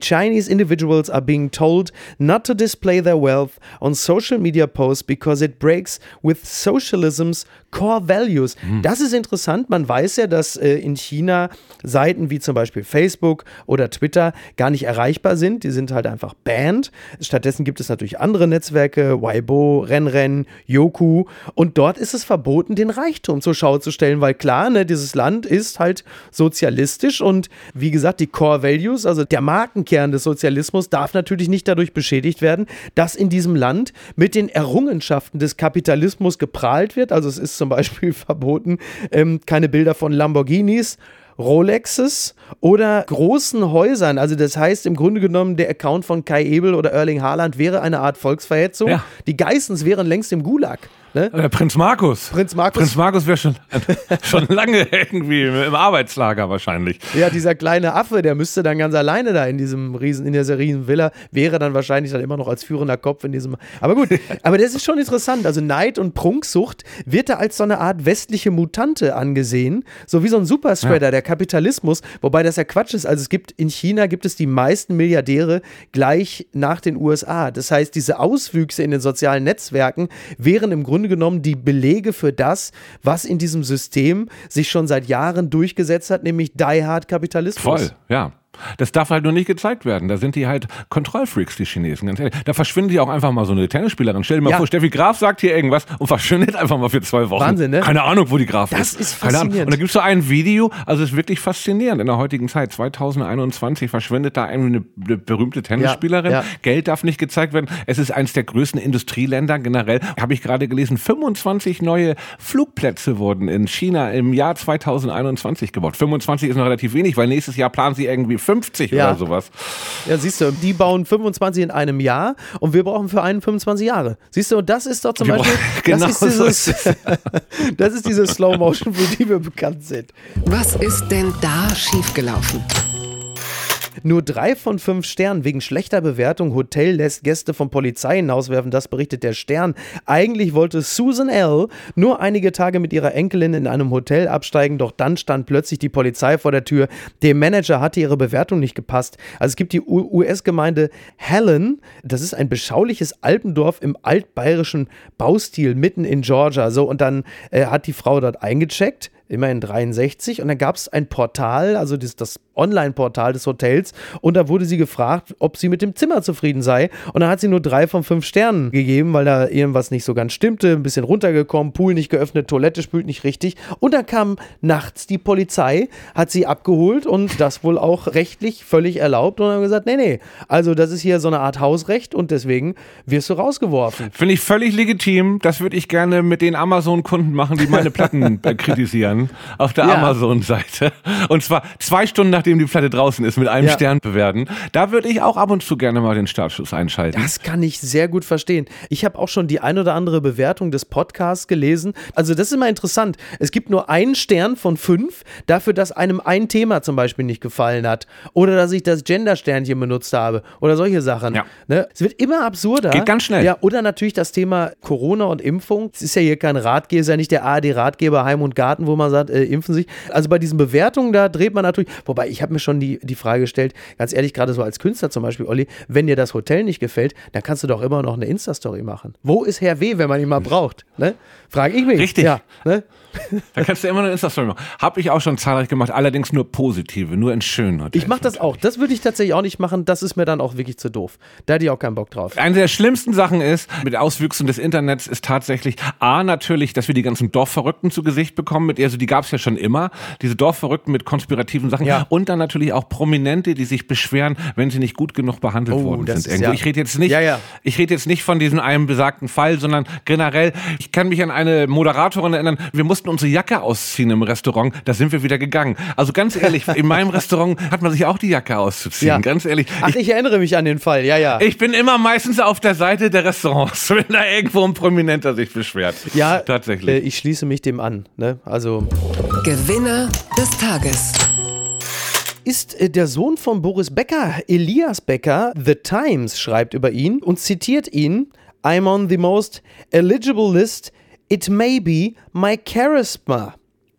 Chinese individuals are being told not to display their wealth on social media posts because it breaks with socialism's core values. Das ist interessant. Man weiß ja, dass äh, in China Seiten wie zum Beispiel Facebook oder Twitter gar nicht erreichbar sind. Die sind halt einfach banned. Stattdessen gibt es natürlich andere Netzwerke, Weibo, Renren, Yoku. Und dort ist es verboten, den Reichtum zur Schau zu stellen, weil klar, ne, dieses Land ist halt sozialistisch und wie gesagt, die Core Values, also der Markenkern des Sozialismus, darf natürlich nicht dadurch beschädigt werden, dass in diesem Land mit den Errungenschaften des Kapitalismus geprahlt wird. Also es ist zum Beispiel verboten, ähm, keine Bilder von Lamborghinis, Rolexes oder großen Häusern. Also das heißt im Grunde genommen, der Account von Kai Ebel oder Erling Haaland wäre eine Art Volksverhetzung. Ja. Die Geissens wären längst im Gulag. Ne? Oder Prinz Markus. Prinz Markus. Prinz Markus wäre schon, schon lange irgendwie im Arbeitslager wahrscheinlich. Ja, dieser kleine Affe, der müsste dann ganz alleine da in diesem riesen, in dieser riesen Villa, wäre dann wahrscheinlich dann immer noch als führender Kopf in diesem. Aber gut, aber das ist schon interessant. Also Neid und Prunksucht wird da als so eine Art westliche Mutante angesehen, so wie so ein Superspreader, der Kapitalismus, wobei das ja Quatsch ist. Also es gibt in China gibt es die meisten Milliardäre gleich nach den USA. Das heißt, diese Auswüchse in den sozialen Netzwerken wären im Grunde genommen die Belege für das, was in diesem System sich schon seit Jahren durchgesetzt hat, nämlich Die Hard Kapitalismus. Voll, ja. Das darf halt nur nicht gezeigt werden. Da sind die halt Kontrollfreaks, die Chinesen, ganz ehrlich. Da verschwindet ja auch einfach mal so eine Tennisspielerin. Stell dir mal Ja. vor, Steffi Graf sagt hier irgendwas und verschwindet einfach mal für zwei Wochen. Wahnsinn, ne? Keine Ahnung, wo die Graf Das ist. ist Keine Ahnung. faszinierend. Und da gibt es so ein Video, also es ist wirklich faszinierend. In der heutigen Zeit, 2021, verschwindet da eine, eine berühmte Tennisspielerin. Ja, ja. Geld darf nicht gezeigt werden. Es ist eines der größten Industrieländer generell. Habe ich gerade gelesen, 25 neue Flugplätze wurden in China im Jahr 2021 gebaut. 25 ist noch relativ wenig, weil nächstes Jahr planen sie irgendwie 50 Ja. oder sowas. Ja, siehst du, die bauen 25 in einem Jahr und wir brauchen für einen 25 Jahre. Siehst du, und das ist doch zum Wir Beispiel, genau das, so ist dieses, ist das ist diese Slow Motion, für die wir bekannt sind. Was ist denn da schiefgelaufen? Nur drei von fünf Sternen wegen schlechter Bewertung. Hotel lässt Gäste von Polizei hinauswerfen. Das berichtet der Stern. Eigentlich wollte Susan L. nur einige Tage mit ihrer Enkelin in einem Hotel absteigen, doch dann stand plötzlich die Polizei vor der Tür. Dem Manager hatte ihre Bewertung nicht gepasst. Also es gibt die US-Gemeinde Helen. Das ist ein beschauliches Alpendorf im altbayerischen Baustil mitten in Georgia. So, und dann äh, hat die Frau dort eingecheckt immerhin 63. Und dann gab es ein Portal, also das, das Online-Portal des Hotels. Und da wurde sie gefragt, ob sie mit dem Zimmer zufrieden sei. Und dann hat sie nur drei von fünf Sternen gegeben, weil da irgendwas nicht so ganz stimmte. Ein bisschen runtergekommen, Pool nicht geöffnet, Toilette spült nicht richtig. Und dann kam nachts die Polizei, hat sie abgeholt und das wohl auch rechtlich völlig erlaubt. Und haben gesagt, nee, nee, also das ist hier so eine Art Hausrecht und deswegen wirst du rausgeworfen. Finde ich völlig legitim. Das würde ich gerne mit den Amazon-Kunden machen, die meine Platten äh, kritisieren. Auf der Ja. Amazon-Seite. Und zwar zwei Stunden nachdem die Platte draußen ist, mit einem Ja. Stern bewerten. Da würde ich auch ab und zu gerne mal den Startschuss einschalten. Das kann ich sehr gut verstehen. Ich habe auch schon die ein oder andere Bewertung des Podcasts gelesen. Also das ist immer interessant. Es gibt nur einen Stern von fünf dafür, dass einem ein Thema zum Beispiel nicht gefallen hat. Oder dass ich das Gender-Sternchen benutzt habe. Oder solche Sachen. Ja. Ne? Es wird immer absurder. Geht ganz schnell. Ja, oder natürlich das Thema Corona und Impfung. Es ist ja hier kein Ratgeber, es ist ja nicht der ARD-Ratgeber Heim und Garten, wo man sagt, äh, impfen sich. Also bei diesen Bewertungen, da dreht man natürlich, wobei ich habe mir schon die, die Frage gestellt, ganz ehrlich, gerade so als Künstler zum Beispiel, Olli, wenn dir das Hotel nicht gefällt, dann kannst du doch immer noch eine Insta-Story machen. Wo ist Herr W., wenn man ihn mal braucht? Ne? Frage ich mich. Richtig. Ja, ne? Da kannst du immer eine Insta-Story machen. Habe ich auch schon zahlreich gemacht, allerdings nur positive, nur in schönen Hotels. Ich mache das auch. Das würde ich tatsächlich auch nicht machen. Das ist mir dann auch wirklich zu doof. Da hätte ich auch keinen Bock drauf. Eine der schlimmsten Sachen ist, mit Auswüchsen des Internets ist tatsächlich A, natürlich, dass wir die ganzen Dorfverrückten zu Gesicht bekommen. Mit, also die gab es ja schon immer. Diese Dorfverrückten mit konspirativen Sachen. Ja. Und dann natürlich auch Prominente, die sich beschweren, wenn sie nicht gut genug behandelt Oh, worden sind. ja- Ich rede jetzt nicht, Ja, ja. ich rede jetzt nicht von diesem einen besagten Fall, sondern generell, ich kann mich an eine Moderatorin erinnern, wir mussten unsere Jacke ausziehen im Restaurant, da sind wir wieder gegangen. Also ganz ehrlich, in meinem Restaurant hat man sich auch die Jacke auszuziehen. Ja. Ganz ehrlich. Ach, ich erinnere mich an den Fall. Ja, ja. Ich bin immer meistens auf der Seite der Restaurants, wenn da irgendwo ein Prominenter sich beschwert. ja, tatsächlich. Äh, ich schließe mich dem an. Ne? Also Gewinner des Tages. ist äh, der Sohn von Boris Becker, Elias Becker. The Times schreibt über ihn und zitiert ihn: I'm on the most eligible list. It may be my charisma.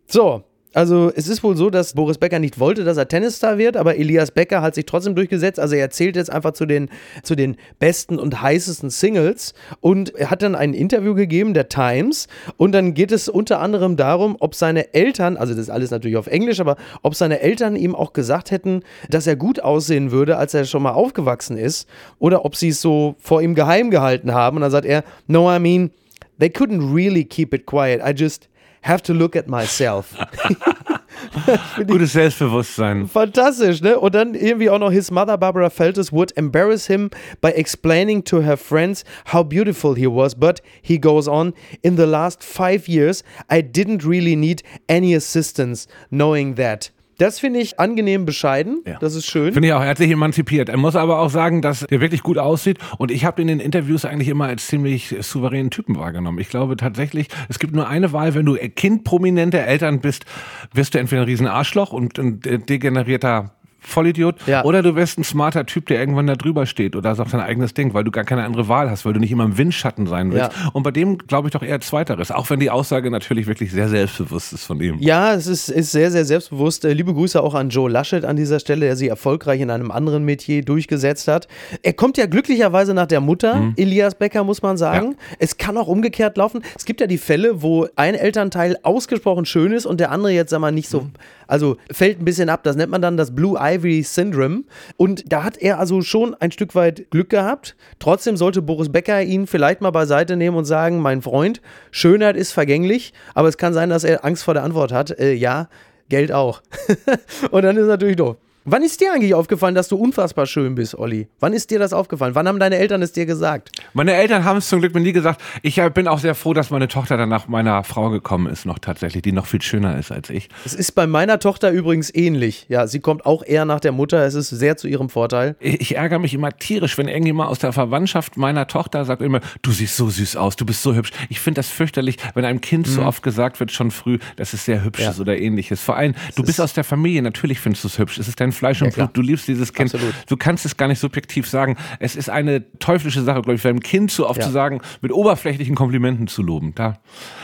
So. Also es ist wohl so, dass Boris Becker nicht wollte, dass er Tennisstar wird, aber Elias Becker hat sich trotzdem durchgesetzt. Also er zählt jetzt einfach zu den, zu den besten und heißesten Singles und hat dann ein Interview gegeben, der Times, und dann geht es unter anderem darum, ob seine Eltern, also das ist alles natürlich auf Englisch, aber ob seine Eltern ihm auch gesagt hätten, dass er gut aussehen würde, als er schon mal aufgewachsen ist, oder ob sie es so vor ihm geheim gehalten haben. Und dann sagt er, no, I mean, they couldn't really keep it quiet. I just have to look at myself. Gutes Selbstbewusstsein. Fantastisch, ne? Und dann irgendwie auch noch his mother Barbara Feltus would embarrass him by explaining to her friends how beautiful he was, but he goes on, in the last five years I didn't really need any assistance knowing that. Das finde ich angenehm bescheiden. Ja. Das ist schön. Finde ich auch, er hat sich emanzipiert. Er muss aber auch sagen, dass er wirklich gut aussieht. Und ich habe ihn in den Interviews eigentlich immer als ziemlich souveränen Typen wahrgenommen. Ich glaube tatsächlich, es gibt nur eine Wahl, wenn du Kind prominenter Eltern bist, wirst du entweder ein riesen Arschloch und ein degenerierter Vollidiot Ja. oder du wirst ein smarter Typ, der irgendwann da drüber steht oder sagt sein eigenes Ding, weil du gar keine andere Wahl hast, weil du nicht immer im Windschatten sein willst. Ja. Und bei dem glaube ich doch eher Zweiteres, auch wenn die Aussage natürlich wirklich sehr selbstbewusst ist von ihm. Ja, es ist, ist sehr, sehr selbstbewusst. Äh, Liebe Grüße auch an Joe Laschet an dieser Stelle, der sich erfolgreich in einem anderen Metier durchgesetzt hat. Er kommt ja glücklicherweise nach der Mutter, Elias Becker, muss man sagen. Es kann auch umgekehrt laufen. Es gibt ja die Fälle, wo ein Elternteil ausgesprochen schön ist und der andere jetzt, sag mal, nicht so, also fällt ein bisschen ab. Das nennt man dann das Blue Ivy Syndrome. Und da hat er also schon ein Stück weit Glück gehabt. Trotzdem sollte Boris Becker ihn vielleicht mal beiseite nehmen und sagen, mein Freund, Schönheit ist vergänglich, aber es kann sein, dass er Angst vor der Antwort hat. Äh, ja, Geld auch. und dann ist natürlich doof. Wann ist dir eigentlich aufgefallen, dass du unfassbar schön bist, Olli? Wann ist dir das aufgefallen? Wann haben deine Eltern es dir gesagt? Meine Eltern haben es zum Glück mir nie gesagt. Ich äh, bin auch sehr froh, dass meine Tochter dann nach meiner Frau gekommen ist, noch tatsächlich, die noch viel schöner ist als ich. Es ist bei meiner Tochter übrigens ähnlich. Ja, sie kommt auch eher nach der Mutter. Es ist sehr zu ihrem Vorteil. Ich, ärgere mich immer tierisch, wenn irgendjemand aus der Verwandtschaft meiner Tochter sagt immer, du siehst so süß aus, du bist so hübsch. Ich finde das fürchterlich, wenn einem Kind so oft gesagt wird, schon früh, dass es sehr hübsch Ja. ist oder ähnliches. Vor allem, du bist aus der Familie, natürlich findest du es hübsch. Es ist dein Fleisch und klar. Blut, du liebst dieses Kind. Absolut. Du kannst es gar nicht subjektiv sagen. Es ist eine teuflische Sache, glaube ich, für ein Kind so oft Ja. zu sagen, mit oberflächlichen Komplimenten zu loben. Da.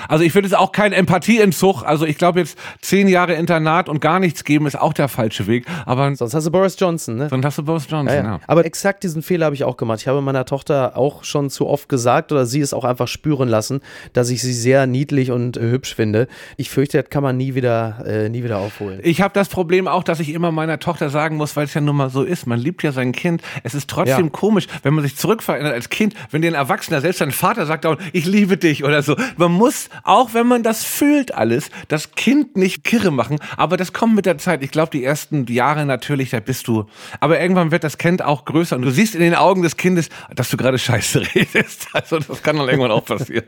Also ich würde es auch kein Empathieentzug, also ich glaube jetzt zehn Jahre Internat und gar nichts geben, ist auch der falsche Weg. Aber Sonst hast du Boris Johnson, ne? dann hast du Boris Johnson, Ja, ja. ja. Aber exakt diesen Fehler habe ich auch gemacht. Ich habe meiner Tochter auch schon zu oft gesagt oder sie es auch einfach spüren lassen, dass ich sie sehr niedlich und äh, hübsch finde. Ich fürchte, das kann man nie wieder, äh, nie wieder aufholen. Ich habe das Problem auch, dass ich immer meiner Tochter sagen muss, weil es ja nun mal so ist. Man liebt ja sein Kind. Es ist trotzdem Ja. komisch, wenn man sich zurückverändert als Kind, wenn dir ein Erwachsener, selbst dein Vater sagt ich liebe dich oder so. Man muss, auch wenn man das fühlt alles, das Kind nicht kirre machen. Aber das kommt mit der Zeit. Ich glaube, die ersten Jahre natürlich, da bist du. Aber irgendwann wird das Kind auch größer und du siehst in den Augen des Kindes, dass du gerade Scheiße redest. Also das kann dann irgendwann auch passieren.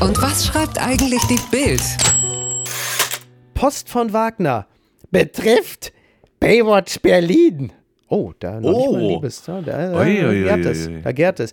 Und was schreibt eigentlich die Bild? Post von Wagner betrifft Baywatch Berlin. Oh, da noch nicht Oh. Liebes. Da, da, da, Ui, ui, gärt es. Da gärt es.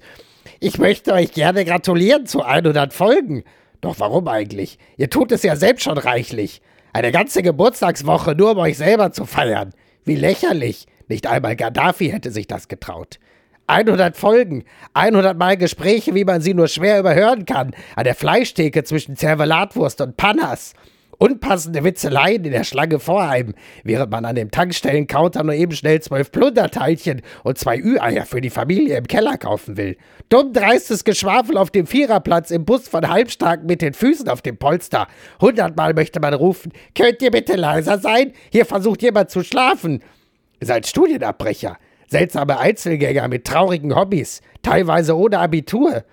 Ich möchte euch gerne gratulieren zu 100 Folgen. Doch warum eigentlich? Ihr tut es ja selbst schon reichlich. Eine ganze Geburtstagswoche nur um euch selber zu feiern. Wie lächerlich. Nicht einmal Gaddafi hätte sich das getraut. 100 Folgen, 100 Mal Gespräche, wie man sie nur schwer überhören kann, an der Fleischtheke zwischen Zervelatwurst und Pannas. Unpassende Witzeleien in der Schlange vor einem, während man an dem Tankstellencounter nur eben schnell zwölf Plunderteilchen und zwei Ü-Eier für die Familie im Keller kaufen will. Dumm dreistes Geschwafel auf dem Viererplatz im Bus von Halbstarken mit den Füßen auf dem Polster. Hundertmal möchte man rufen, könnt ihr bitte leiser sein? Hier versucht jemand zu schlafen. Seid Studienabbrecher. Seltsame Einzelgänger mit traurigen Hobbys, teilweise ohne Abitur.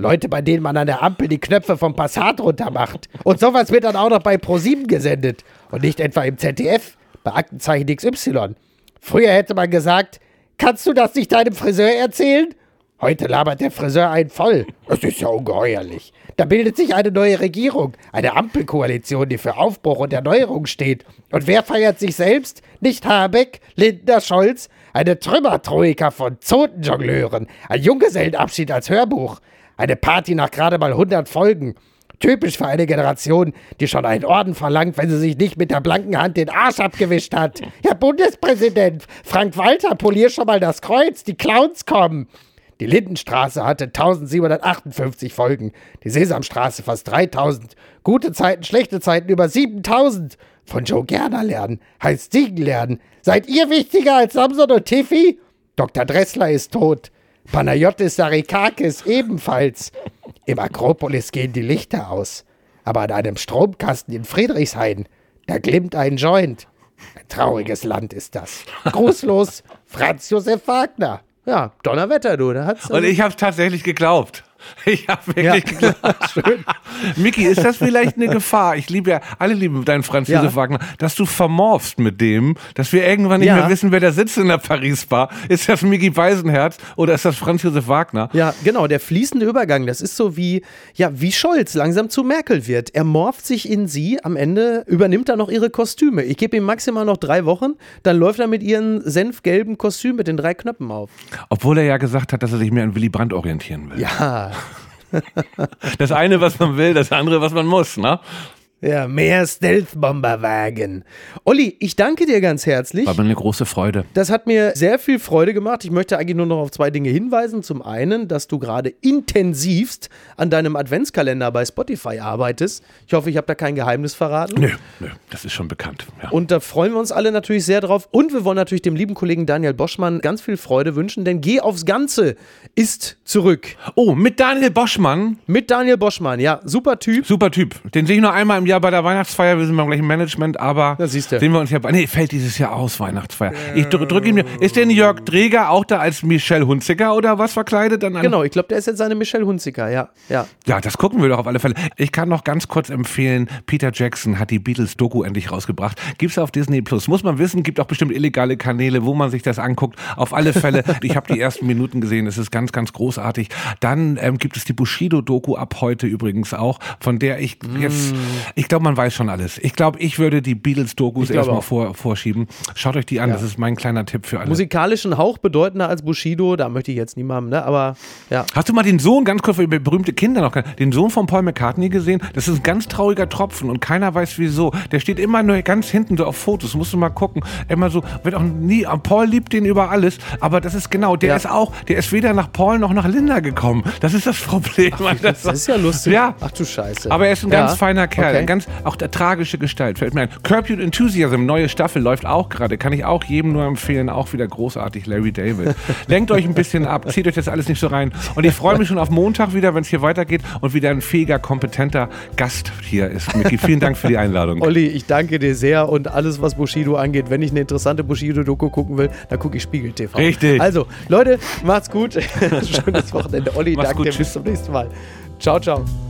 Leute, bei denen man an der Ampel die Knöpfe vom Passat runtermacht. Und sowas wird dann auch noch bei ProSieben gesendet. Und nicht etwa im ZDF, bei Aktenzeichen XY. Früher hätte man gesagt, kannst du das nicht deinem Friseur erzählen? Heute labert der Friseur einen voll. Das ist ja ungeheuerlich. Da bildet sich eine neue Regierung, eine Ampelkoalition, die für Aufbruch und Erneuerung steht. Und wer feiert sich selbst? Nicht Habeck, Lindner, Scholz, eine Trümmertroika von Zotenjongleuren, ein Junggesellenabschied als Hörbuch, eine Party nach gerade mal 100 Folgen. Typisch für eine Generation, die schon einen Orden verlangt, wenn sie sich nicht mit der blanken Hand den Arsch abgewischt hat. Herr Bundespräsident, Frank Walter, polier schon mal das Kreuz, die Clowns kommen. Die Lindenstraße hatte 1758 Folgen, die Sesamstraße fast 3000, gute Zeiten, schlechte Zeiten über 7000. Von Joe Gerner lernen, heißt Siegen lernen. Seid ihr wichtiger als Samson und Tiffy? Dr. Dressler ist tot. Panayotis Sarikakis ebenfalls. Im Akropolis gehen die Lichter aus. Aber an einem Stromkasten in Friedrichshain, da glimmt ein Joint. Ein trauriges Land ist das. Grußlos, Franz Josef Wagner. Ja, Donnerwetter, du. Da hat's Und ich habe es tatsächlich geglaubt. Ich habe wirklich Ja. geglaubt. Miki, ist das vielleicht eine Gefahr? Ich liebe ja, alle lieben deinen Franz Ja. Josef Wagner, dass du vermorfst mit dem, dass wir irgendwann nicht Ja. mehr wissen, wer da sitzt in der Paris-Bar. Ist das Miki Beisenherz oder ist das Franz Josef Wagner? Ja, genau, der fließende Übergang, das ist so wie, ja, wie Scholz langsam zu Merkel wird. Er morpht sich in sie, am Ende übernimmt er noch ihre Kostüme. Ich gebe ihm maximal noch drei Wochen, dann läuft er mit ihren senfgelben Kostüm mit den drei Knöpfen auf. Obwohl er ja gesagt hat, dass er sich mehr an Willy Brandt orientieren will. Ja, Das eine, was man will, das andere, was man muss, ne? Ja, mehr Stealth-Bomberwagen. Olli, ich danke dir ganz herzlich. War mir eine große Freude. Das hat mir sehr viel Freude gemacht. Ich möchte eigentlich nur noch auf zwei Dinge hinweisen. Zum einen, dass du gerade intensivst an deinem Adventskalender bei Spotify arbeitest. Ich hoffe, ich habe da kein Geheimnis verraten. Nö, nö, das ist schon bekannt. Ja. Und da freuen wir uns alle natürlich sehr drauf. Und wir wollen natürlich dem lieben Kollegen Daniel Boschmann ganz viel Freude wünschen, denn Geh aufs Ganze ist zurück. Oh, mit Daniel Boschmann, Mit Daniel Boschmann, ja, super Typ. super Typ. Den sehe ich nur einmal im Jahr ja, bei der Weihnachtsfeier, wir sind beim gleichen Management, aber Da siehst du. sehen wir uns ja bei. Nee, fällt dieses Jahr aus, Weihnachtsfeier. Ich drücke drück ihm. Ist denn Jörg Dreger auch da als Michelle Hunziker oder was verkleidet? Dann an Genau, ich glaube, der ist jetzt seine Michelle Hunziker, ja. ja. Ja, das gucken wir doch auf alle Fälle. Ich kann noch ganz kurz empfehlen, Peter Jackson hat die Beatles-Doku endlich rausgebracht. Gibt's auf Disney Plus. Muss man wissen, gibt auch bestimmt illegale Kanäle, wo man sich das anguckt. Auf alle Fälle, ich habe die ersten Minuten gesehen, es ist ganz, ganz großartig. Dann ähm, gibt es die Bushido-Doku ab heute übrigens auch, von der ich jetzt, ich glaube, man weiß schon alles. Ich glaube, ich würde die Beatles-Dokus erstmal vor, vorschieben. Schaut euch die an, Ja. das ist mein kleiner Tipp für alle. Musikalischen Hauch bedeutender als Bushido, da möchte ich jetzt niemandem, ne? Aber ja. Hast du mal den Sohn, ganz kurz, über berühmte Kinder noch, den Sohn von Paul McCartney gesehen? Das ist ein ganz trauriger Tropfen und keiner weiß wieso. Der steht immer nur ganz hinten so auf Fotos, musst du mal gucken. Immer so, wird auch nie, Paul liebt den über alles, aber das ist genau, der Ja. ist auch, der ist weder nach Paul noch nach Linda gekommen. Das ist das Problem. Das ist ja lustig. Ja. Ach du Scheiße. Aber er ist ein Ja. ganz feiner Kerl, Okay. Ganz auch der tragische Gestalt. Fällt mir ein. Curb Your Enthusiasm, neue Staffel läuft auch gerade, kann ich auch jedem nur empfehlen, auch wieder großartig, Larry David. Lenkt euch ein bisschen ab, zieht euch das alles nicht so rein. Und ich freue mich schon auf Montag wieder, wenn es hier weitergeht und wieder ein fähiger, kompetenter Gast hier ist. Micky, vielen Dank für die Einladung. Olli, ich danke dir sehr und alles, was Bushido angeht, wenn ich eine interessante Bushido-Doku gucken will, dann gucke ich Spiegel TV. Richtig. Also, Leute, macht's gut. Schönes Wochenende. Olli, Mach's danke gut, dir. tschüss. Bis zum nächsten Mal. Ciao, ciao.